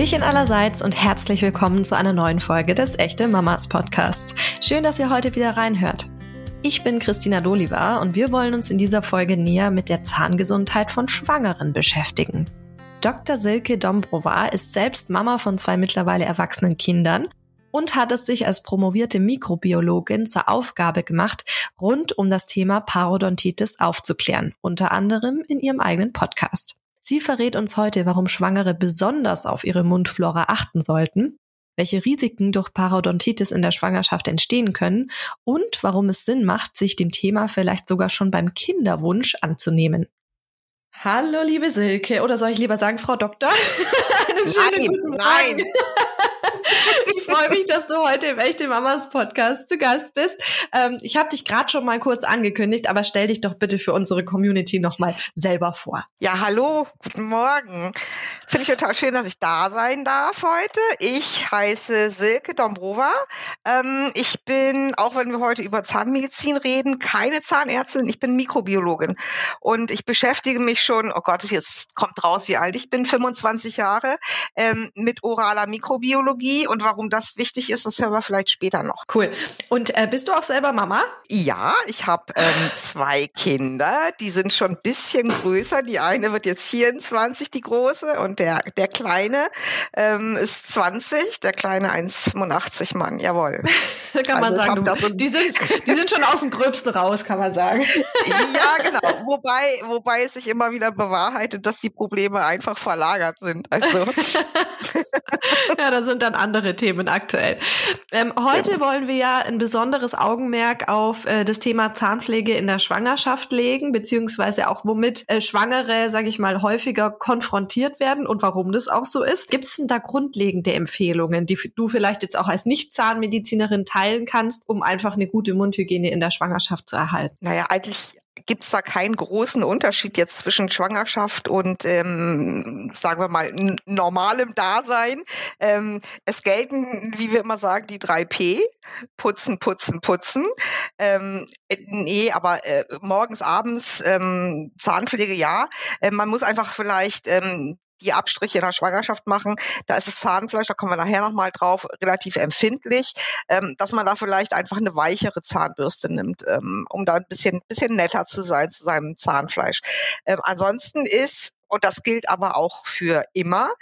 Hallöchen allerseits und herzlich willkommen zu einer neuen Folge des Echte Mamas Podcasts. Schön, dass ihr heute wieder reinhört. Ich bin Christina Doliva und wir wollen uns in dieser Folge näher mit der Zahngesundheit von Schwangeren beschäftigen. Dr. Silke Dombrova ist selbst Mama von zwei mittlerweile erwachsenen Kindern und hat es sich als promovierte Mikrobiologin zur Aufgabe gemacht, rund um das Thema Parodontitis aufzuklären, unter anderem in ihrem eigenen Podcast. Sie verrät uns heute, warum Schwangere besonders auf ihre Mundflora achten sollten, welche Risiken durch Parodontitis in der Schwangerschaft entstehen können und warum es Sinn macht, sich dem Thema vielleicht sogar schon beim Kinderwunsch anzunehmen. Hallo, liebe Silke, oder soll ich lieber sagen, Frau Doktor? nein, nein. ich freue mich, dass du heute im Echte Mamas Podcast zu Gast bist. Ähm, ich habe dich gerade schon mal kurz angekündigt, aber stell dich doch bitte für unsere Community nochmal selber vor. Ja, hallo, guten Morgen. Finde ich total schön, dass ich da sein darf heute. Ich heiße Silke Dombrova. Ähm, ich bin, auch wenn wir heute über Zahnmedizin reden, keine Zahnärztin, ich bin Mikrobiologin. Und ich beschäftige mich schon, oh Gott, jetzt kommt raus, wie alt ich bin, 25 Jahre, ähm, mit oraler Mikrobiologie. Und warum das wichtig ist, das hören wir vielleicht später noch. Cool. Und äh, bist du auch selber Mama? Ja, ich habe ähm, zwei Kinder, die sind schon ein bisschen größer. Die eine wird jetzt 24, die große, und der, der Kleine ähm, ist 20, der Kleine 1,85 Mann, jawohl. kann man also sagen, du, die, sind, die sind schon aus dem Gröbsten raus, kann man sagen. ja, genau. Wobei, wobei es sich immer wieder bewahrheitet, dass die Probleme einfach verlagert sind. Also. ja, da sind dann andere Themen aktuell. Ähm, heute ja. wollen wir ja ein besonderes Augenmerk auf äh, das Thema Zahnpflege in der Schwangerschaft legen, beziehungsweise auch womit äh, Schwangere, sage ich mal, häufiger konfrontiert werden und warum das auch so ist. Gibt es denn da grundlegende Empfehlungen, die du vielleicht jetzt auch als Nicht-Zahnmedizinerin teilen kannst, um einfach eine gute Mundhygiene in der Schwangerschaft zu erhalten? Naja, eigentlich gibt es da keinen großen Unterschied jetzt zwischen Schwangerschaft und, ähm, sagen wir mal, normalem Dasein. Ähm, es gelten, wie wir immer sagen, die drei P. Putzen, putzen, putzen. Ähm, äh, nee, aber äh, morgens, abends ähm, Zahnpflege ja. Äh, man muss einfach vielleicht ähm, die Abstriche in der Schwangerschaft machen. Da ist das Zahnfleisch, da kommen wir nachher nochmal drauf, relativ empfindlich, ähm, dass man da vielleicht einfach eine weichere Zahnbürste nimmt, ähm, um da ein bisschen, bisschen netter zu sein zu seinem Zahnfleisch. Ähm, ansonsten ist und das gilt aber auch für immer,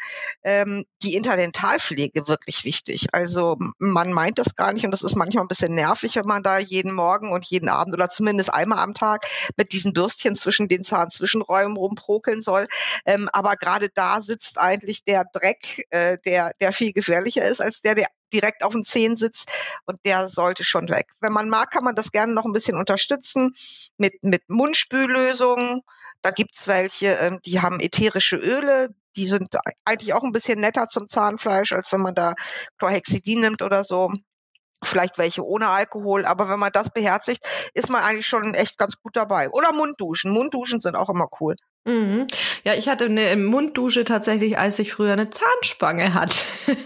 ähm, die Interdentalpflege wirklich wichtig. Also man meint das gar nicht und das ist manchmal ein bisschen nervig, wenn man da jeden Morgen und jeden Abend oder zumindest einmal am Tag mit diesen Bürstchen zwischen den Zahnzwischenräumen rumprokeln soll. Ähm, aber gerade da sitzt eigentlich der Dreck, äh, der, der viel gefährlicher ist als der, der direkt auf den Zehen sitzt und der sollte schon weg. Wenn man mag, kann man das gerne noch ein bisschen unterstützen mit, mit Mundspüllösungen da gibt's welche, ähm, die haben ätherische Öle, die sind eigentlich auch ein bisschen netter zum Zahnfleisch, als wenn man da Chlorhexidin nimmt oder so. Vielleicht welche ohne Alkohol, aber wenn man das beherzigt, ist man eigentlich schon echt ganz gut dabei. Oder Mundduschen. Mundduschen sind auch immer cool. Mhm. Ja, ich hatte eine Munddusche tatsächlich, als ich früher eine Zahnspange hatte.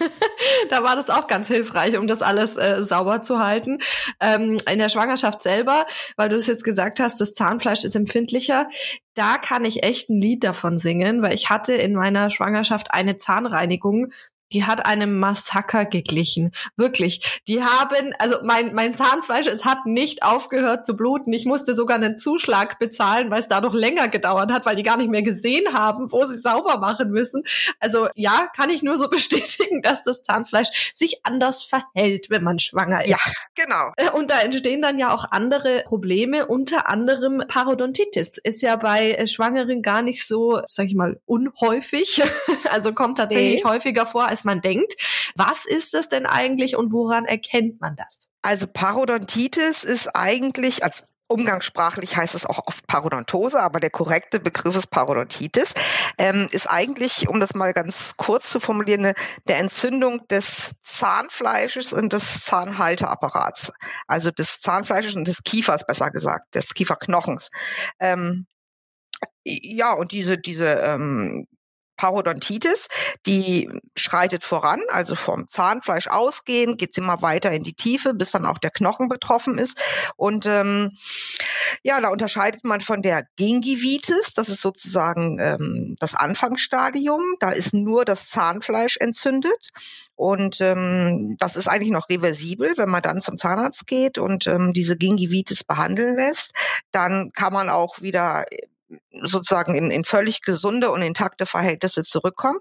da war das auch ganz hilfreich, um das alles äh, sauber zu halten. Ähm, in der Schwangerschaft selber, weil du es jetzt gesagt hast, das Zahnfleisch ist empfindlicher. Da kann ich echt ein Lied davon singen, weil ich hatte in meiner Schwangerschaft eine Zahnreinigung, die hat einem Massaker geglichen. Wirklich. Die haben, also mein, mein Zahnfleisch, es hat nicht aufgehört zu bluten. Ich musste sogar einen Zuschlag bezahlen, weil es dadurch länger gedauert hat, weil die gar nicht mehr gesehen haben, wo sie sauber machen müssen. Also ja, kann ich nur so bestätigen, dass das Zahnfleisch sich anders verhält, wenn man schwanger ist. Ja, genau. Äh, und da entstehen dann ja auch andere Probleme, unter anderem Parodontitis. Ist ja bei äh, Schwangeren gar nicht so, sag ich mal, unhäufig. Also kommt tatsächlich nee. häufiger vor, als man denkt. Was ist das denn eigentlich und woran erkennt man das? Also Parodontitis ist eigentlich, also Umgangssprachlich heißt es auch oft Parodontose, aber der korrekte Begriff ist Parodontitis. Ähm, ist eigentlich, um das mal ganz kurz zu formulieren, der Entzündung des Zahnfleisches und des Zahnhalteapparats. Also des Zahnfleisches und des Kiefers, besser gesagt, des Kieferknochens. Ähm, ja, und diese, diese ähm, Parodontitis, die schreitet voran, also vom Zahnfleisch ausgehend, geht sie immer weiter in die Tiefe, bis dann auch der Knochen betroffen ist. Und ähm, ja, da unterscheidet man von der Gingivitis, das ist sozusagen ähm, das Anfangsstadium. Da ist nur das Zahnfleisch entzündet. Und ähm, das ist eigentlich noch reversibel, wenn man dann zum Zahnarzt geht und ähm, diese Gingivitis behandeln lässt. Dann kann man auch wieder sozusagen in, in völlig gesunde und intakte Verhältnisse zurückkommen.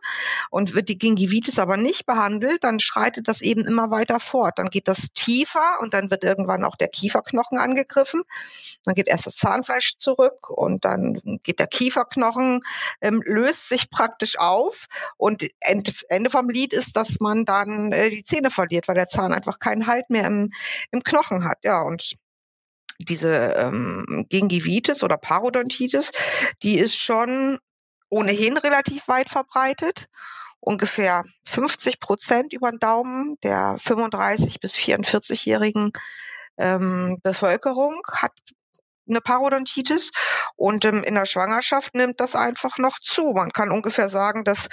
Und wird die Gingivitis aber nicht behandelt, dann schreitet das eben immer weiter fort. Dann geht das tiefer und dann wird irgendwann auch der Kieferknochen angegriffen. Dann geht erst das Zahnfleisch zurück und dann geht der Kieferknochen, ähm, löst sich praktisch auf und Ende vom Lied ist, dass man dann äh, die Zähne verliert, weil der Zahn einfach keinen Halt mehr im, im Knochen hat. Ja, und diese ähm, Gingivitis oder Parodontitis, die ist schon ohnehin relativ weit verbreitet. Ungefähr 50 Prozent über den Daumen der 35 bis 44-jährigen ähm, Bevölkerung hat eine Parodontitis und ähm, in der Schwangerschaft nimmt das einfach noch zu. Man kann ungefähr sagen, dass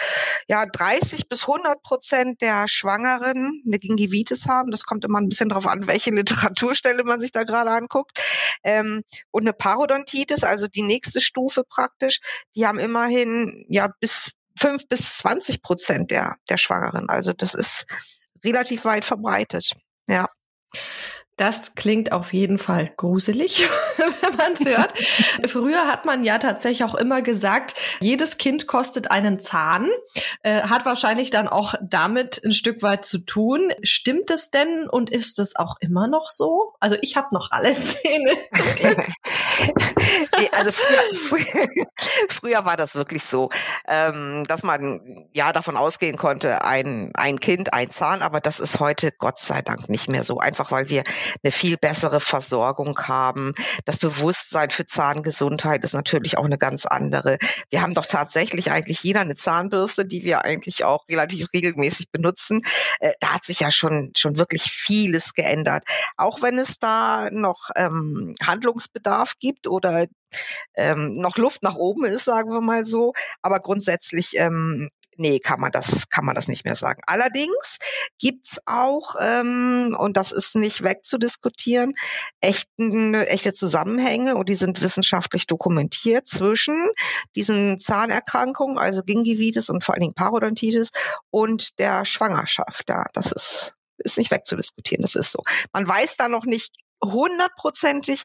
ja 30 bis 100 Prozent der Schwangeren eine Gingivitis haben. Das kommt immer ein bisschen darauf an, welche Literaturstelle man sich da gerade anguckt. Ähm, und eine Parodontitis, also die nächste Stufe praktisch, die haben immerhin ja bis fünf bis 20 Prozent der, der Schwangeren. Also das ist relativ weit verbreitet. Ja. Das klingt auf jeden Fall gruselig, man es hört. Früher hat man ja tatsächlich auch immer gesagt, jedes Kind kostet einen Zahn. Äh, hat wahrscheinlich dann auch damit ein Stück weit zu tun. Stimmt es denn und ist es auch immer noch so? Also ich habe noch alle Zähne. also früher, früher, früher, war das wirklich so, ähm, dass man ja davon ausgehen konnte, ein, ein Kind, ein Zahn, aber das ist heute Gott sei Dank nicht mehr so. Einfach weil wir eine viel bessere Versorgung haben. Das Bewusstsein für Zahngesundheit ist natürlich auch eine ganz andere. Wir haben doch tatsächlich eigentlich jeder eine Zahnbürste, die wir eigentlich auch relativ regelmäßig benutzen. Äh, da hat sich ja schon, schon wirklich vieles geändert. Auch wenn es da noch ähm, Handlungsbedarf gibt oder ähm, noch Luft nach oben ist, sagen wir mal so. Aber grundsätzlich ähm, nee, kann man das, kann man das nicht mehr sagen. Allerdings gibt's auch, ähm, und das ist nicht wegzudiskutieren, echten, echte Zusammenhänge und die sind wissenschaftlich dokumentiert zwischen diesen Zahnerkrankungen, also Gingivitis und vor allen Dingen Parodontitis und der Schwangerschaft. Ja, das ist ist nicht wegzudiskutieren, das ist so. Man weiß da noch nicht hundertprozentig,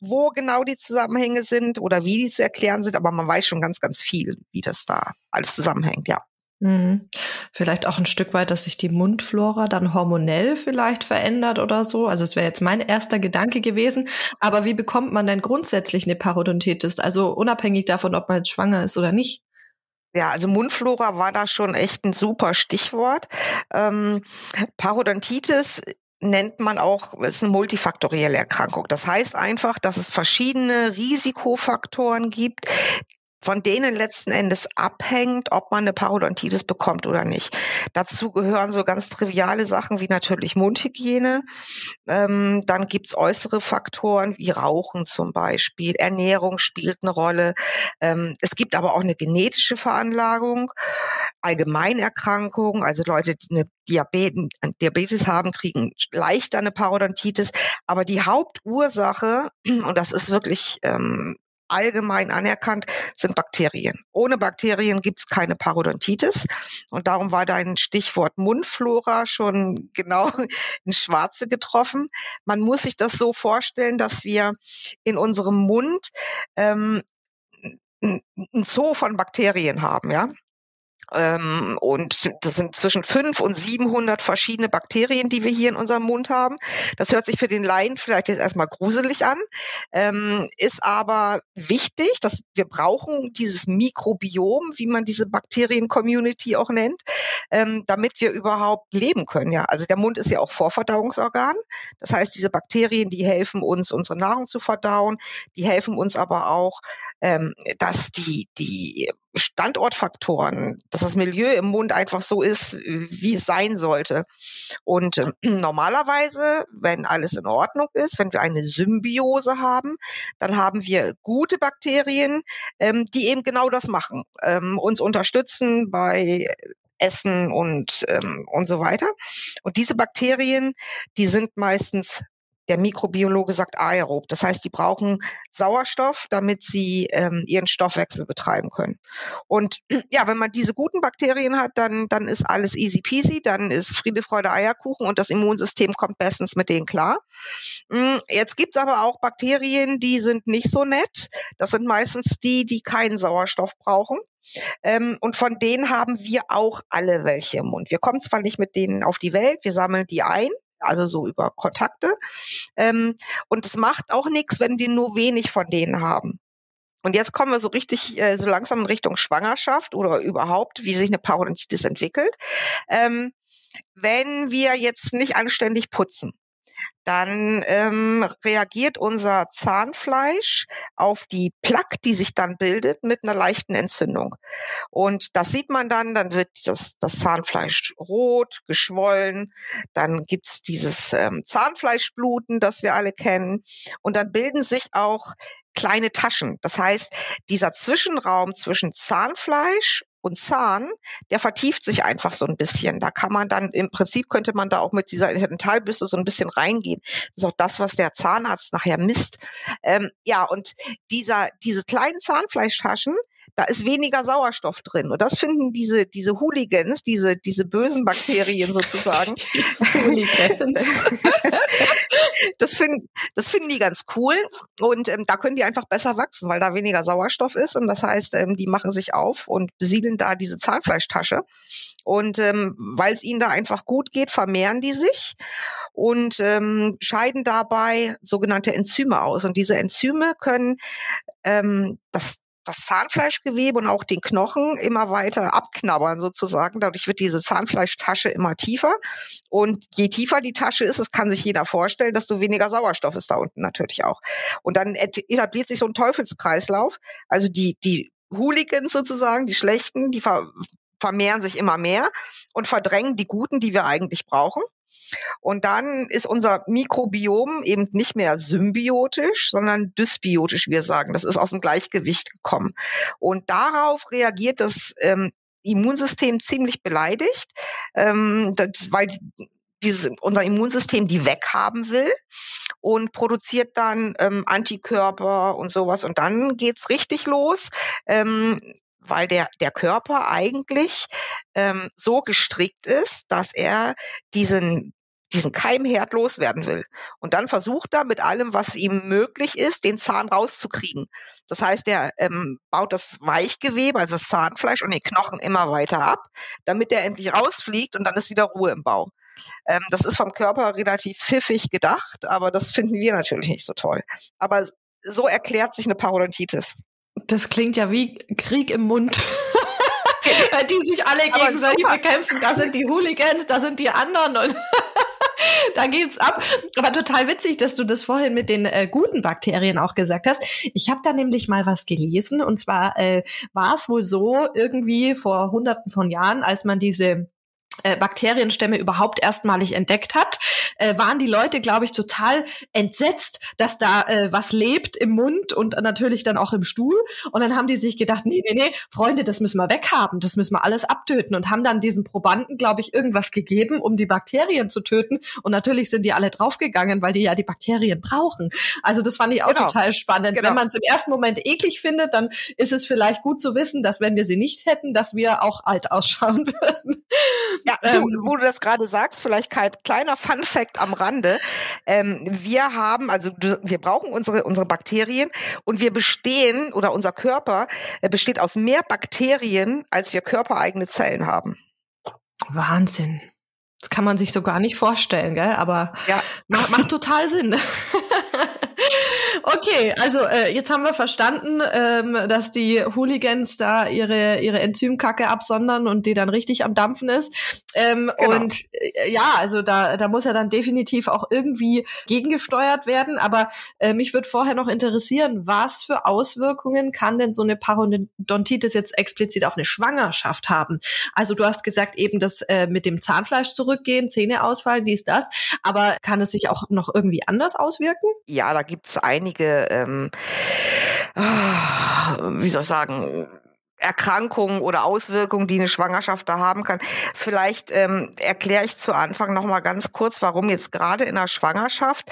wo genau die Zusammenhänge sind oder wie die zu erklären sind, aber man weiß schon ganz, ganz viel, wie das da alles zusammenhängt, ja. Mhm. Vielleicht auch ein Stück weit, dass sich die Mundflora dann hormonell vielleicht verändert oder so. Also es wäre jetzt mein erster Gedanke gewesen. Aber wie bekommt man denn grundsätzlich eine Parodontitis? Also unabhängig davon, ob man jetzt schwanger ist oder nicht. Ja, also Mundflora war da schon echt ein super Stichwort. Ähm, Parodontitis nennt man auch, ist eine multifaktorielle Erkrankung. Das heißt einfach, dass es verschiedene Risikofaktoren gibt, von denen letzten Endes abhängt, ob man eine Parodontitis bekommt oder nicht. Dazu gehören so ganz triviale Sachen wie natürlich Mundhygiene. Ähm, dann gibt's äußere Faktoren wie Rauchen zum Beispiel. Ernährung spielt eine Rolle. Ähm, es gibt aber auch eine genetische Veranlagung, Allgemeinerkrankungen, also Leute, die eine Diabetes, Diabetes haben, kriegen leichter eine Parodontitis. Aber die Hauptursache, und das ist wirklich ähm, allgemein anerkannt, sind Bakterien. Ohne Bakterien gibt's keine Parodontitis. Und darum war dein Stichwort Mundflora schon genau in Schwarze getroffen. Man muss sich das so vorstellen, dass wir in unserem Mund ähm, ein Zoo von Bakterien haben, ja. Ähm, und das sind zwischen 5 und 700 verschiedene Bakterien, die wir hier in unserem Mund haben. Das hört sich für den Laien vielleicht jetzt erstmal gruselig an, ähm, ist aber wichtig, dass wir brauchen dieses Mikrobiom, wie man diese Bakterien-Community auch nennt, ähm, damit wir überhaupt leben können. Ja, also der Mund ist ja auch Vorverdauungsorgan. Das heißt, diese Bakterien, die helfen uns, unsere Nahrung zu verdauen, die helfen uns aber auch, ähm, dass die, die Standortfaktoren, dass das Milieu im Mund einfach so ist, wie es sein sollte. Und äh, normalerweise, wenn alles in Ordnung ist, wenn wir eine Symbiose haben, dann haben wir gute Bakterien, ähm, die eben genau das machen, ähm, uns unterstützen bei Essen und, ähm, und so weiter. Und diese Bakterien, die sind meistens der Mikrobiologe sagt aerob. Das heißt, die brauchen Sauerstoff, damit sie ähm, ihren Stoffwechsel betreiben können. Und ja, wenn man diese guten Bakterien hat, dann, dann ist alles easy peasy, dann ist Friede, Freude, Eierkuchen und das Immunsystem kommt bestens mit denen klar. Mm, jetzt gibt's aber auch Bakterien, die sind nicht so nett. Das sind meistens die, die keinen Sauerstoff brauchen. Ähm, und von denen haben wir auch alle welche im Mund. Wir kommen zwar nicht mit denen auf die Welt, wir sammeln die ein, also so über Kontakte. Ähm, und es macht auch nichts, wenn wir nur wenig von denen haben. Und jetzt kommen wir so richtig, äh, so langsam in Richtung Schwangerschaft oder überhaupt, wie sich eine Parodontitis entwickelt. Ähm, wenn wir jetzt nicht anständig putzen, dann ähm, reagiert unser Zahnfleisch auf die Plaque, die sich dann bildet, mit einer leichten Entzündung. Und das sieht man dann, dann wird das, das Zahnfleisch rot, geschwollen, dann gibt's dieses ähm, Zahnfleischbluten, das wir alle kennen. Und dann bilden sich auch kleine Taschen. Das heißt, dieser Zwischenraum zwischen Zahnfleisch und Zahn, der vertieft sich einfach so ein bisschen. Da kann man dann, im Prinzip könnte man da auch mit dieser Dentalbürste so ein bisschen reingehen. Das ist auch das, was der Zahnarzt nachher misst. Ähm, ja, und dieser, diese kleinen Zahnfleischtaschen, da ist weniger Sauerstoff drin. Und das finden diese, diese Hooligans, diese, diese bösen Bakterien sozusagen. das finden, das finden die ganz cool. Und ähm, da können die einfach besser wachsen, weil da weniger Sauerstoff ist. Und das heißt, ähm, die machen sich auf und besiedeln da diese Zahnfleischtasche. Und ähm, weil es ihnen da einfach gut geht, vermehren die sich und ähm, scheiden dabei sogenannte Enzyme aus. Und diese Enzyme können ähm, das das Zahnfleischgewebe und auch den Knochen immer weiter abknabbern sozusagen. Dadurch wird diese Zahnfleischtasche immer tiefer. Und je tiefer die Tasche ist, das kann sich jeder vorstellen, desto weniger Sauerstoff ist da unten natürlich auch. Und dann etabliert sich so ein Teufelskreislauf. Also die, die Hooligans sozusagen, die Schlechten, die ver vermehren sich immer mehr und verdrängen die Guten, die wir eigentlich brauchen. Und dann ist unser Mikrobiom eben nicht mehr symbiotisch, sondern dysbiotisch, wir sagen. Das ist aus dem Gleichgewicht gekommen. Und darauf reagiert das ähm, Immunsystem ziemlich beleidigt, ähm, das, weil dieses, unser Immunsystem die weghaben will und produziert dann ähm, Antikörper und sowas. Und dann geht's richtig los. Ähm, weil der, der Körper eigentlich ähm, so gestrickt ist, dass er diesen diesen Keimherd loswerden will. Und dann versucht er mit allem, was ihm möglich ist, den Zahn rauszukriegen. Das heißt, er ähm, baut das Weichgewebe, also das Zahnfleisch und den Knochen immer weiter ab, damit er endlich rausfliegt und dann ist wieder Ruhe im Bau. Ähm, das ist vom Körper relativ pfiffig gedacht, aber das finden wir natürlich nicht so toll. Aber so erklärt sich eine Parodontitis. Das klingt ja wie Krieg im Mund. die sich alle gegenseitig bekämpfen. Da sind die Hooligans, da sind die anderen und da geht's ab. Aber total witzig, dass du das vorhin mit den äh, guten Bakterien auch gesagt hast. Ich habe da nämlich mal was gelesen und zwar äh, war es wohl so irgendwie vor hunderten von Jahren, als man diese Bakterienstämme überhaupt erstmalig entdeckt hat, äh, waren die Leute, glaube ich, total entsetzt, dass da äh, was lebt im Mund und natürlich dann auch im Stuhl. Und dann haben die sich gedacht, nee, nee, nee, Freunde, das müssen wir weghaben, das müssen wir alles abtöten und haben dann diesen Probanden, glaube ich, irgendwas gegeben, um die Bakterien zu töten. Und natürlich sind die alle draufgegangen, weil die ja die Bakterien brauchen. Also das fand ich auch genau. total spannend. Genau. Wenn man es im ersten Moment eklig findet, dann ist es vielleicht gut zu wissen, dass wenn wir sie nicht hätten, dass wir auch alt ausschauen würden. Ja, du, ähm, wo du das gerade sagst, vielleicht kein kleiner Fun Fact am Rande. Ähm, wir haben, also wir brauchen unsere, unsere Bakterien und wir bestehen oder unser Körper äh, besteht aus mehr Bakterien, als wir körpereigene Zellen haben. Wahnsinn. Das kann man sich so gar nicht vorstellen, gell? Aber ja. macht, macht total Sinn. Okay, also äh, jetzt haben wir verstanden, ähm, dass die Hooligans da ihre ihre Enzymkacke absondern und die dann richtig am Dampfen ist. Ähm, genau. Und äh, ja, also da da muss ja dann definitiv auch irgendwie gegengesteuert werden. Aber äh, mich würde vorher noch interessieren, was für Auswirkungen kann denn so eine Parodontitis jetzt explizit auf eine Schwangerschaft haben? Also du hast gesagt eben das äh, mit dem Zahnfleisch zurückgehen, Zähne ausfallen, dies das. Aber kann es sich auch noch irgendwie anders auswirken? Ja, da gibt's einige, ähm, ah, wie soll ich sagen, Erkrankungen oder Auswirkungen, die eine Schwangerschaft da haben kann. Vielleicht ähm, erkläre ich zu Anfang noch mal ganz kurz, warum jetzt gerade in der Schwangerschaft,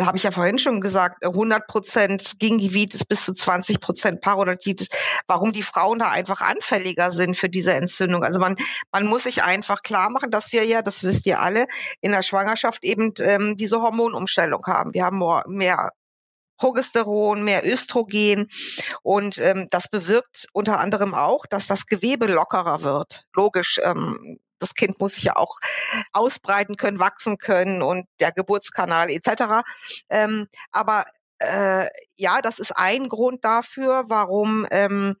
habe ich ja vorhin schon gesagt, 100 Prozent Gingivitis bis zu 20 Prozent Parodontitis, warum die Frauen da einfach anfälliger sind für diese Entzündung. Also man man muss sich einfach klar machen, dass wir ja, das wisst ihr alle, in der Schwangerschaft eben ähm, diese Hormonumstellung haben. Wir haben mehr Progesteron, mehr Östrogen und ähm, das bewirkt unter anderem auch, dass das Gewebe lockerer wird. Logisch, ähm, das Kind muss sich ja auch ausbreiten können, wachsen können und der Geburtskanal etc. Ähm, aber äh, ja, das ist ein Grund dafür, warum ähm,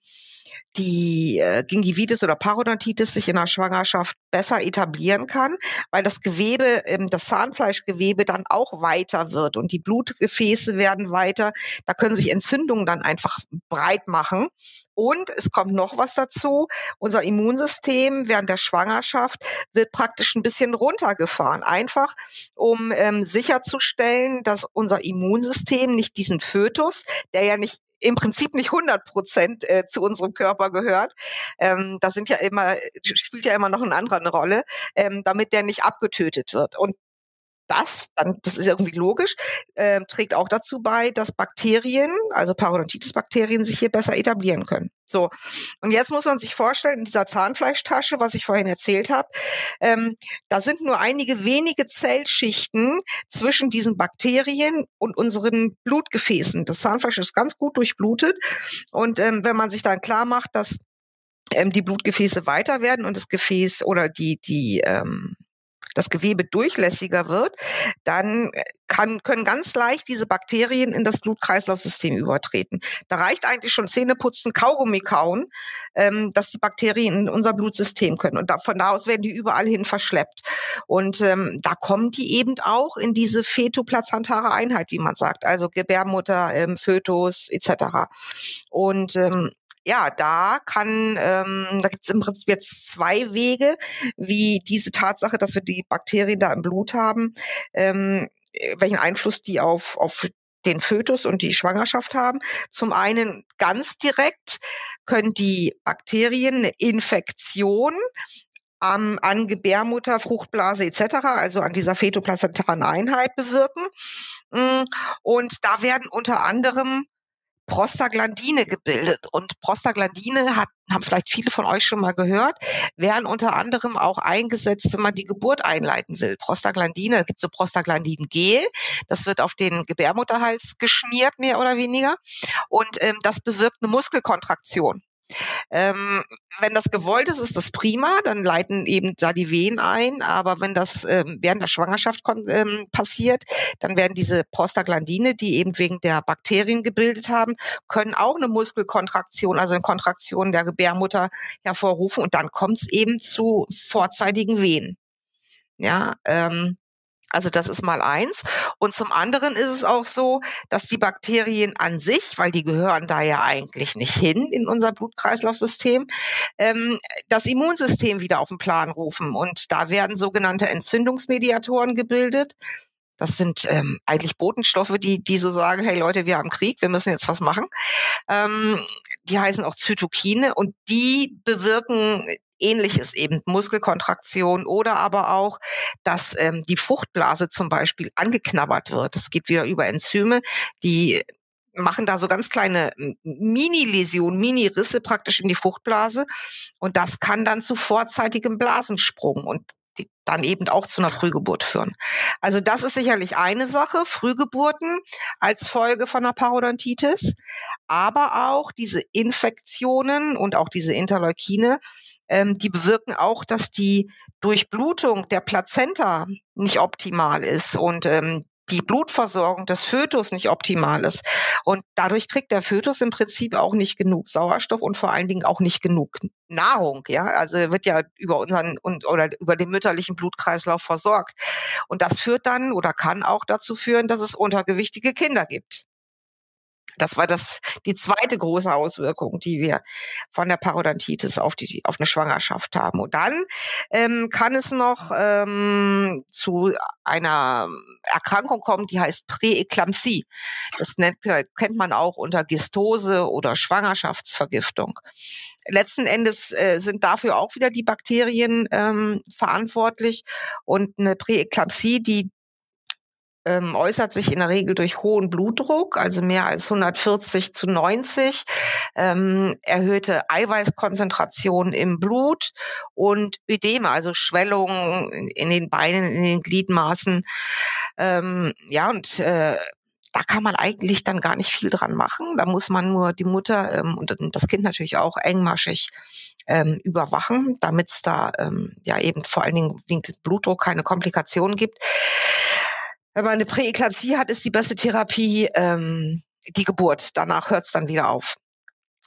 die äh, Gingivitis oder Parodontitis sich in der Schwangerschaft besser etablieren kann, weil das Gewebe, ähm, das Zahnfleischgewebe dann auch weiter wird und die Blutgefäße werden weiter. Da können sich Entzündungen dann einfach breit machen. Und es kommt noch was dazu. Unser Immunsystem während der Schwangerschaft wird praktisch ein bisschen runtergefahren. Einfach, um ähm, sicherzustellen, dass unser Immunsystem nicht diesen Fötus, der ja nicht im Prinzip nicht 100 Prozent äh, zu unserem Körper gehört. Ähm, da sind ja immer, spielt ja immer noch eine andere Rolle, ähm, damit der nicht abgetötet wird. Und das, dann, das ist irgendwie logisch, äh, trägt auch dazu bei, dass Bakterien, also Parodontitis-Bakterien, sich hier besser etablieren können. So, und jetzt muss man sich vorstellen, in dieser Zahnfleischtasche, was ich vorhin erzählt habe, ähm, da sind nur einige wenige Zellschichten zwischen diesen Bakterien und unseren Blutgefäßen. Das Zahnfleisch ist ganz gut durchblutet. Und ähm, wenn man sich dann klar macht, dass ähm, die Blutgefäße weiter werden und das Gefäß oder die, die ähm, das Gewebe durchlässiger wird, dann äh, kann, können ganz leicht diese Bakterien in das Blutkreislaufsystem übertreten. Da reicht eigentlich schon Zähneputzen, Kaugummi kauen, ähm, dass die Bakterien in unser Blutsystem können. Und da, von da aus werden die überall hin verschleppt. Und ähm, da kommen die eben auch in diese fetoplazentare Einheit, wie man sagt, also Gebärmutter, ähm, Fötus etc. Und ähm, ja, da kann, ähm, da gibt es im Prinzip jetzt zwei Wege, wie diese Tatsache, dass wir die Bakterien da im Blut haben, ähm, welchen Einfluss die auf, auf den Fötus und die Schwangerschaft haben. Zum einen ganz direkt können die Bakterien eine Infektion am, an Gebärmutter, Fruchtblase etc., also an dieser fetoplazentaren Einheit bewirken. Mm, und da werden unter anderem Prostaglandine gebildet. Und Prostaglandine hat, haben vielleicht viele von euch schon mal gehört, werden unter anderem auch eingesetzt, wenn man die Geburt einleiten will. Prostaglandine, es gibt so Prostaglandin-Gel, das wird auf den Gebärmutterhals geschmiert, mehr oder weniger. Und ähm, das bewirkt eine Muskelkontraktion. Ähm, wenn das gewollt ist, ist das prima, dann leiten eben da die Wehen ein. Aber wenn das ähm, während der Schwangerschaft ähm, passiert, dann werden diese Prostaglandine, die eben wegen der Bakterien gebildet haben, können auch eine Muskelkontraktion, also eine Kontraktion der Gebärmutter hervorrufen. Und dann kommt es eben zu vorzeitigen Wehen. Ja, ähm, also das ist mal eins. Und zum anderen ist es auch so, dass die Bakterien an sich, weil die gehören da ja eigentlich nicht hin in unser Blutkreislaufsystem, ähm, das Immunsystem wieder auf den Plan rufen. Und da werden sogenannte Entzündungsmediatoren gebildet. Das sind ähm, eigentlich Botenstoffe, die, die so sagen, hey Leute, wir haben Krieg, wir müssen jetzt was machen. Ähm, die heißen auch Zytokine und die bewirken ähnliches eben Muskelkontraktion oder aber auch, dass ähm, die Fruchtblase zum Beispiel angeknabbert wird. Das geht wieder über Enzyme, die machen da so ganz kleine Mini-Läsionen, Mini-Risse praktisch in die Fruchtblase und das kann dann zu vorzeitigem Blasensprung und dann eben auch zu einer Frühgeburt führen. Also das ist sicherlich eine Sache, Frühgeburten als Folge von einer Parodontitis, aber auch diese Infektionen und auch diese Interleukine ähm, die bewirken auch, dass die Durchblutung der Plazenta nicht optimal ist und ähm, die Blutversorgung des Fötus nicht optimal ist. Und dadurch kriegt der Fötus im Prinzip auch nicht genug Sauerstoff und vor allen Dingen auch nicht genug Nahrung. Ja, also wird ja über unseren und oder über den mütterlichen Blutkreislauf versorgt. Und das führt dann oder kann auch dazu führen, dass es untergewichtige Kinder gibt. Das war das, die zweite große Auswirkung, die wir von der Parodontitis auf die, auf eine Schwangerschaft haben. Und dann ähm, kann es noch ähm, zu einer Erkrankung kommen, die heißt Präeklampsie. Das nennt, kennt man auch unter Gistose oder Schwangerschaftsvergiftung. Letzten Endes äh, sind dafür auch wieder die Bakterien ähm, verantwortlich und eine Präeklampsie, die ähm, äußert sich in der Regel durch hohen Blutdruck, also mehr als 140 zu 90, ähm, erhöhte Eiweißkonzentration im Blut und Ödeme, also Schwellungen in, den Beinen, in den Gliedmaßen. Ähm, ja, und äh, da kann man eigentlich dann gar nicht viel dran machen. Da muss man nur die Mutter ähm, und das Kind natürlich auch engmaschig ähm, überwachen, damit es da ähm, ja eben vor allen Dingen wegen Blutdruck keine Komplikationen gibt wenn man eine Präeklampsie hat, ist die beste Therapie ähm, die Geburt. Danach hört es dann wieder auf.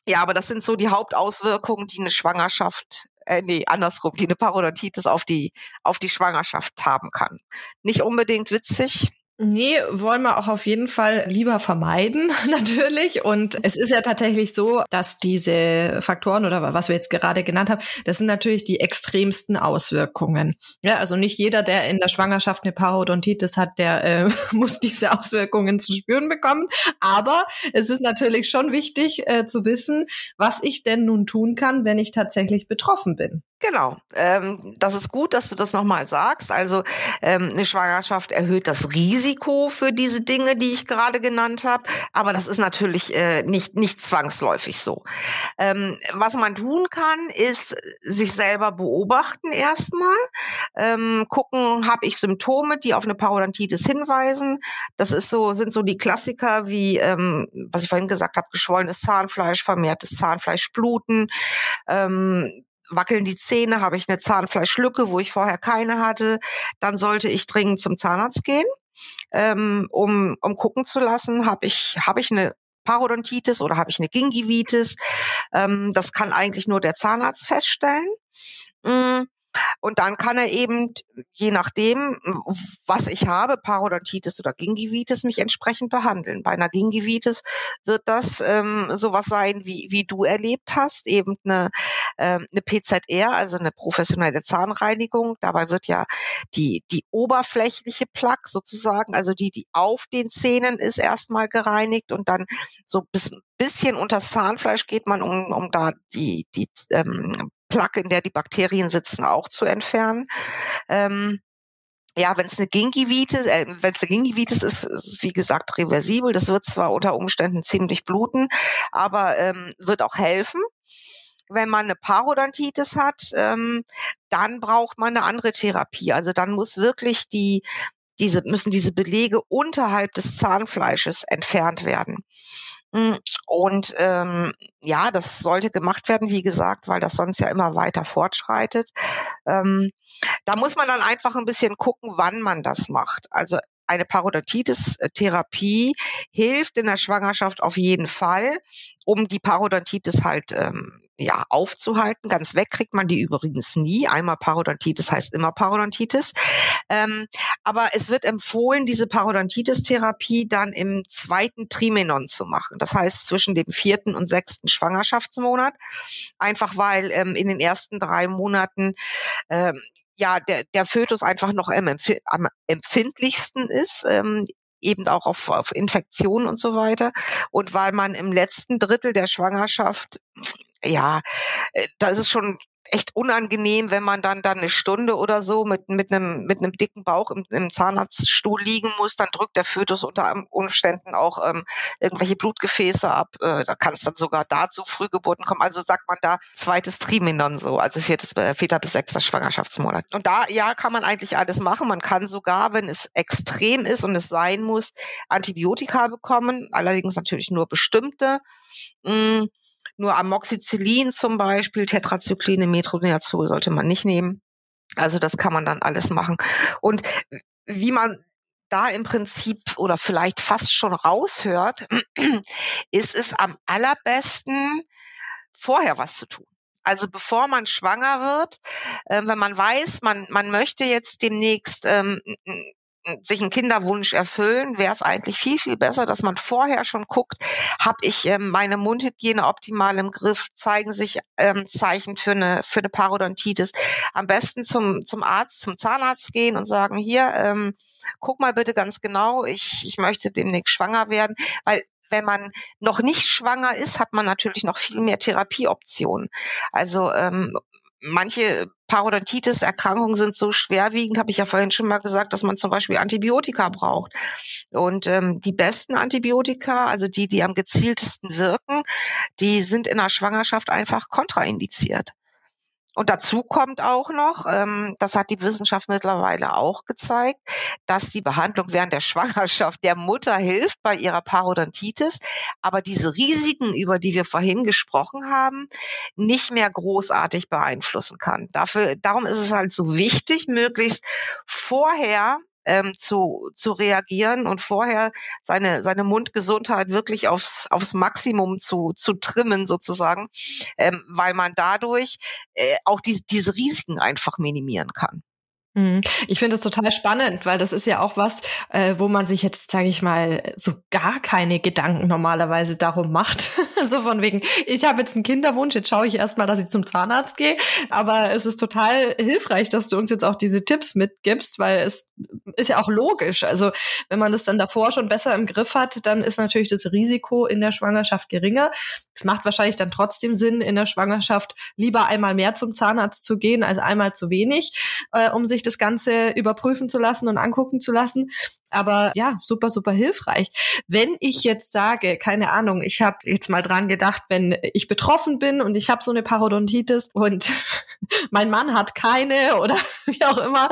Ja, aber das sind so die Hauptauswirkungen, die eine Schwangerschaft, äh, nee, andersrum, die eine Parodontitis auf die, auf die Schwangerschaft haben kann. Nicht unbedingt witzig, Nee, wollen wir auch auf jeden Fall lieber vermeiden, natürlich. Und es ist ja tatsächlich so, dass diese Faktoren oder was wir jetzt gerade genannt haben, das sind natürlich die extremsten Auswirkungen. Ja, also nicht jeder, der in der Schwangerschaft eine Parodontitis hat, der äh, muss diese Auswirkungen zu spüren bekommen. Aber es ist natürlich schon wichtig äh, zu wissen, was ich denn nun tun kann, wenn ich tatsächlich betroffen bin. Genau, ähm, das ist gut, dass du das nochmal sagst. Also ähm, eine Schwangerschaft erhöht das Risiko für diese Dinge, die ich gerade genannt habe, aber das ist natürlich äh, nicht nicht zwangsläufig so. Ähm, was man tun kann, ist sich selber beobachten erstmal, ähm, gucken, habe ich Symptome, die auf eine Parodontitis hinweisen. Das ist so sind so die Klassiker wie ähm, was ich vorhin gesagt habe, geschwollenes Zahnfleisch, vermehrtes Zahnfleischbluten. Ähm, wackeln die Zähne, habe ich eine Zahnfleischlücke, wo ich vorher keine hatte, dann sollte ich dringend zum Zahnarzt gehen, ähm, um, um gucken zu lassen, habe ich, hab ich eine Parodontitis oder habe ich eine Gingivitis. Ähm, das kann eigentlich nur der Zahnarzt feststellen. Mm. Und dann kann er eben, je nachdem, was ich habe, Parodontitis oder Gingivitis, mich entsprechend behandeln. Bei einer Gingivitis wird das ähm, sowas sein, wie, wie du erlebt hast, eben eine, ähm, eine PZR, also eine professionelle Zahnreinigung. Dabei wird ja die, die oberflächliche Plaque sozusagen, also die, die auf den Zähnen ist, erstmal gereinigt und dann so bis bisschen unter Zahnfleisch geht man, um, um da die, die ähm, Plaque, in der die Bakterien sitzen, auch zu entfernen. Ähm, ja, wenn es eine Gingivitis, äh, wenn es eine Gingivitis ist, ist es wie gesagt reversibel. Das wird zwar unter Umständen ziemlich bluten, aber ähm, wird auch helfen. Wenn man eine Parodontitis hat, ähm, dann braucht man eine andere Therapie. Also dann muss wirklich die diese müssen diese Belege unterhalb des Zahnfleisches entfernt werden. Hm, und ähm, ja, das sollte gemacht werden, wie gesagt, weil das sonst ja immer weiter fortschreitet. Ähm, da muss man dann einfach ein bisschen gucken, wann man das macht. Also eine Parodontitis-Therapie hilft in der Schwangerschaft auf jeden Fall, um die Parodontitis halt ähm, ja, aufzuhalten. Ganz weg kriegt man die übrigens nie. Einmal Parodontitis heißt immer Parodontitis. Ähm, aber es wird empfohlen, diese Parodontitis-Therapie dann im zweiten Trimenon zu machen. Das heißt zwischen dem vierten und sechsten Schwangerschaftsmonat. Einfach weil ähm, in den ersten drei Monaten ähm, ja der, der Fötus einfach noch am, empfindlichsten ist. Ähm, eben auch auf, auf Infektionen und so weiter. Und weil man im letzten Drittel der Schwangerschaft ja, äh, das ist schon echt unangenehm, wenn man dann dann eine Stunde oder so mit mit einem mit einem dicken Bauch im, im Zahnarztstuhl liegen muss, dann drückt der Fötus unter Umständen auch ähm, irgendwelche Blutgefäße ab. Äh, da kann es dann sogar dazu Frühgeburten kommen. Also sagt man da zweites Triminon so, also viertes äh, vierter bis sechster Schwangerschaftsmonat. Und da ja kann man eigentlich alles machen. Man kann sogar, wenn es extrem ist und es sein muss, Antibiotika bekommen. Allerdings natürlich nur bestimmte. Mh, mm, nur Amoxicillin zum Beispiel, Tetrazyklin, Metronidazol sollte man nicht nehmen. Also das kann man dann alles machen. Und wie man da im Prinzip oder vielleicht fast schon raushört, ist es am allerbesten, vorher was zu tun. Also bevor man schwanger wird, äh, wenn man weiß, man, man möchte jetzt demnächst ähm, sich einen Kinderwunsch erfüllen, wäre es eigentlich viel, viel besser, dass man vorher schon guckt, habe ich ähm, meine Mundhygiene optimal im Griff, zeigen sich ähm, Zeichen für eine, für eine Parodontitis. Am besten zum, zum Arzt, zum Zahnarzt gehen und sagen, hier, ähm, guck mal bitte ganz genau, ich, ich möchte demnächst schwanger werden, weil wenn man noch nicht schwanger ist, hat man natürlich noch viel mehr Therapieoptionen. Also ähm, manche Parodontitis-Erkrankungen sind so schwerwiegend, habe ich ja vorhin schon mal gesagt, dass man zum Beispiel Antibiotika braucht. Und ähm, die besten Antibiotika, also die, die am gezieltesten wirken, die sind in der Schwangerschaft einfach kontraindiziert. Und dazu kommt auch noch, ähm, das hat die Wissenschaft mittlerweile auch gezeigt, dass die Behandlung während der Schwangerschaft der Mutter hilft bei ihrer Parodontitis, aber diese Risiken, über die wir vorhin gesprochen haben, nicht mehr großartig beeinflussen kann. Dafür, darum ist es halt so wichtig, möglichst vorher ähm, zu, zu reagieren und vorher seine, seine Mundgesundheit wirklich aufs, aufs Maximum zu, zu trimmen sozusagen, ähm, weil man dadurch äh, auch die, diese Risiken einfach minimieren kann. Mhm. Ich finde es total spannend, weil das ist ja auch was, äh, wo man sich jetzt, sage ich mal, so gar keine Gedanken normalerweise darum macht. so von wegen, ich habe jetzt einen Kinderwunsch, jetzt schaue ich erstmal, dass ich zum Zahnarzt gehe. Aber es ist total hilfreich, dass du uns jetzt auch diese Tipps mitgibst, weil es ist ja auch logisch. Also wenn man das dann davor schon besser im Griff hat, dann ist natürlich das Risiko in der Schwangerschaft geringer. Es macht wahrscheinlich dann trotzdem Sinn, in der Schwangerschaft lieber einmal mehr zum Zahnarzt zu gehen als einmal zu wenig, äh, um sich das Ganze überprüfen zu lassen und angucken zu lassen. Aber ja, super, super hilfreich. Wenn ich jetzt sage, keine Ahnung, ich habe jetzt mal dran gedacht, wenn ich betroffen bin und ich habe so eine Parodontitis und mein Mann hat keine oder wie auch immer,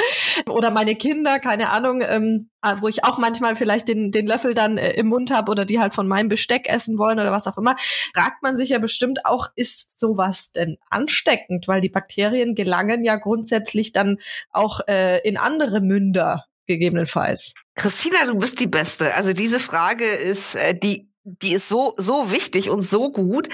oder meine Kinder, keine Ahnung, ähm, äh, wo ich auch manchmal vielleicht den, den Löffel dann äh, im Mund habe oder die halt von meinem Besteck essen wollen oder was auch immer, fragt man sich ja bestimmt auch, ist sowas denn ansteckend? Weil die Bakterien gelangen ja grundsätzlich dann auch äh, in andere Münder gegebenenfalls. Christina, du bist die Beste. Also diese Frage ist, äh, die die ist so, so wichtig und so gut.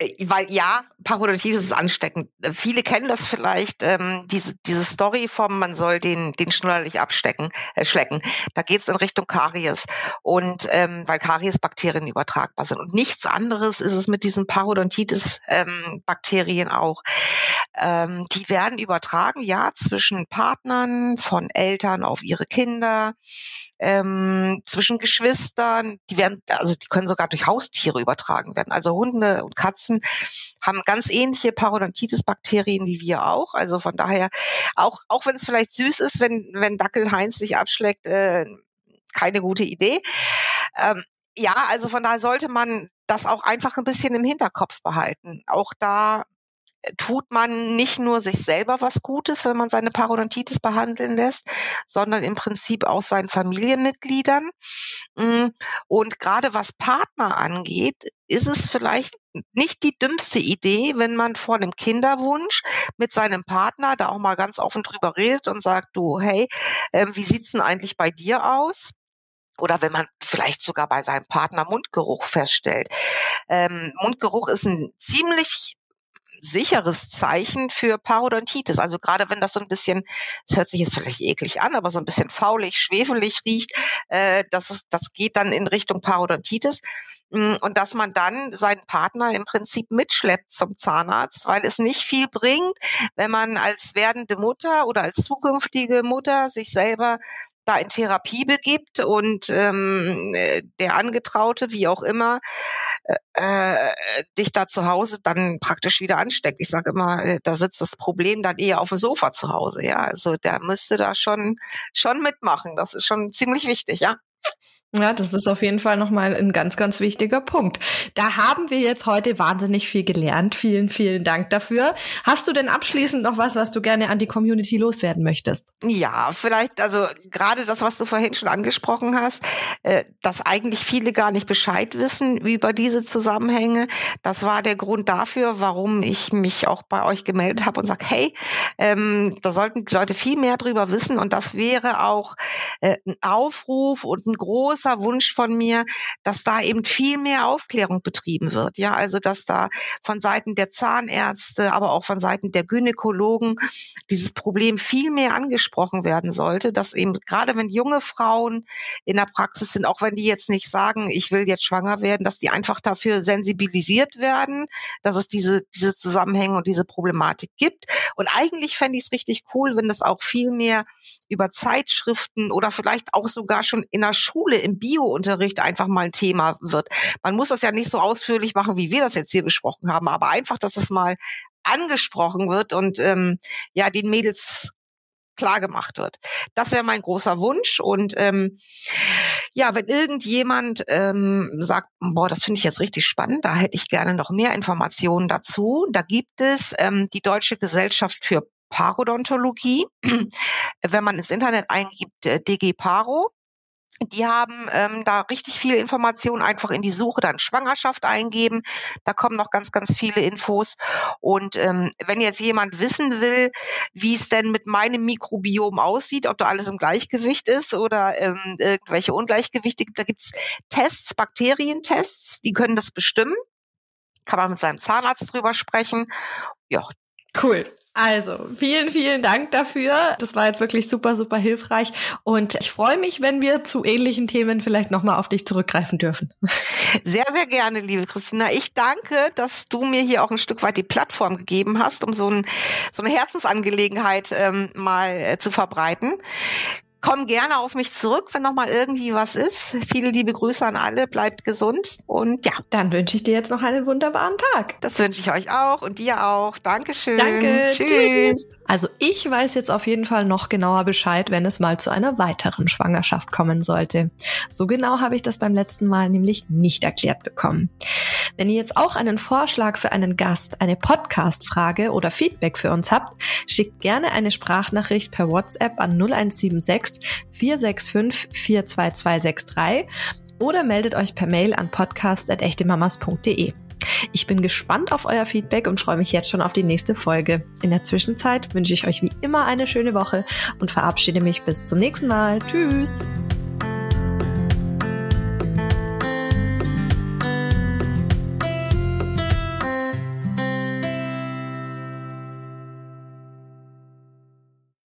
Äh, weil ja, Parodontitis ist ansteckend. Äh, viele kennen das vielleicht, ähm, diese, diese Story vom, man soll den, den Schnuller nicht abstecken, äh, schlecken. Da geht's in Richtung Karies. Und ähm, weil Kariesbakterien übertragbar sind. Und nichts anderes ist es mit diesen Parodontitis-Bakterien ähm, auch. Ähm, die werden übertragen, ja, zwischen Partnern, von Eltern auf ihre Kinder, ähm, zwischen Geschwistern. Die werden, also die können sogar durch Haustiere übertragen werden. Also Hunde und Katzen haben ganz ähnliche Parodontitis-Bakterien wie wir auch. Also von daher, auch, auch wenn es vielleicht süß ist, wenn, wenn Dackel Heinz sich abschlägt, äh, keine gute Idee. Ähm, ja, also von daher sollte man das auch einfach ein bisschen im Hinterkopf behalten. Auch da tut man nicht nur sich selber was Gutes, wenn man seine Parodontitis behandeln lässt, sondern im Prinzip auch seinen Familienmitgliedern. Mm, und gerade was Partner angeht, ist es vielleicht nicht die dümmste Idee, wenn man vor einem Kinderwunsch mit seinem Partner da auch mal ganz offen drüber redet und sagt, du, hey, äh, wie sieht's denn eigentlich bei dir aus? oder wenn man vielleicht sogar bei seinem Partner Mundgeruch feststellt. Ähm, Mundgeruch ist ein ziemlich sicheres Zeichen für Parodontitis. Also gerade wenn das so ein bisschen, das hört sich jetzt vielleicht eklig an, aber so ein bisschen faulig, schwefelig riecht, äh, das, ist, das geht dann in Richtung Parodontitis. Mm, und dass man dann seinen Partner im Prinzip mitschleppt zum Zahnarzt, weil es nicht viel bringt, wenn man als werdende Mutter oder als zukünftige Mutter sich selber da in Therapie begibt und ähm, äh, der Angetraute, wie auch immer, äh, äh, dich da zu Hause dann praktisch wieder ansteckt. Ich sage immer, äh, da sitzt das Problem dann eher auf dem Sofa zu Hause. Ja, also der müsste da schon schon mitmachen. Das ist schon ziemlich wichtig, ja. Ja, das ist auf jeden Fall nochmal ein ganz, ganz wichtiger Punkt. Da haben wir jetzt heute wahnsinnig viel gelernt. Vielen, vielen Dank dafür. Hast du denn abschließend noch was, was du gerne an die Community loswerden möchtest? Ja, vielleicht, also gerade das, was du vorhin schon angesprochen hast, äh, dass eigentlich viele gar nicht Bescheid wissen über diese Zusammenhänge. Das war der Grund dafür, warum ich mich auch bei euch gemeldet habe und sage, hey, ähm, da sollten die Leute viel mehr drüber wissen. Und das wäre auch äh, ein Aufruf und ein großer Wunsch von mir, dass da eben viel mehr Aufklärung betrieben wird. Ja, also dass da von Seiten der Zahnärzte, aber auch von Seiten der Gynäkologen dieses Problem viel mehr angesprochen werden sollte, dass eben gerade wenn junge Frauen in der Praxis sind, auch wenn die jetzt nicht sagen, ich will jetzt schwanger werden, dass die einfach dafür sensibilisiert werden, dass es diese, diese Zusammenhänge und diese Problematik gibt. Und eigentlich fände ich es richtig cool, wenn das auch viel mehr über Zeitschriften oder vielleicht auch sogar schon in der Schule im Biounterricht einfach mal ein Thema wird. Man muss das ja nicht so ausführlich machen, wie wir das jetzt hier besprochen haben, aber einfach, dass es mal angesprochen wird und ähm, ja, den Mädels klar gemacht wird. Das wäre mein großer Wunsch. Und ähm, ja, wenn irgendjemand ähm, sagt, boah, das finde ich jetzt richtig spannend, da hätte ich gerne noch mehr Informationen dazu. Da gibt es ähm, die Deutsche Gesellschaft für Parodontologie. wenn man ins Internet eingibt, äh, DG Paro, die haben ähm, da richtig viel Information einfach in die Suche, dann Schwangerschaft eingeben. Da kommen noch ganz, ganz viele Infos. Und ähm, wenn jetzt jemand wissen will, wie es denn mit meinem Mikrobiom aussieht, ob da alles im Gleichgewicht ist oder ähm, irgendwelche Ungleichgewichte gibt, da gibt's Tests, Bakterientests, die können das bestimmen. Kann man mit seinem Zahnarzt drüber sprechen. Ja. Cool. Also, vielen, vielen Dank dafür. Das war jetzt wirklich super, super hilfreich. Und ich freue mich, wenn wir zu ähnlichen Themen vielleicht nochmal auf dich zurückgreifen dürfen. Sehr, sehr gerne, liebe Christina. Ich danke, dass du mir hier auch ein Stück weit die Plattform gegeben hast, um so, ein, so eine Herzensangelegenheit ähm, mal äh, zu verbreiten. Komm gerne auf mich zurück, wenn noch mal irgendwie was ist. Viele liebe Grüße an alle, bleibt gesund und ja. Dann wünsche ich dir jetzt noch einen wunderbaren Tag. Das wünsche ich euch auch und dir auch. Dankeschön. Danke. Tschüss. Tschüss. Also ich weiß jetzt auf jeden Fall noch genauer Bescheid, wenn es mal zu einer weiteren Schwangerschaft kommen sollte. So genau habe ich das beim letzten Mal nämlich nicht erklärt bekommen. Wenn ihr jetzt auch einen Vorschlag für einen Gast, eine Podcast-Frage oder Feedback für uns habt, schickt gerne eine Sprachnachricht per WhatsApp an 0176 465 42263 oder meldet euch per Mail an podcast.echtemamas.de. Ich bin gespannt auf euer Feedback und freue mich jetzt schon auf die nächste Folge. In der Zwischenzeit wünsche ich euch wie immer eine schöne Woche und verabschiede mich bis zum nächsten Mal. Tschüss!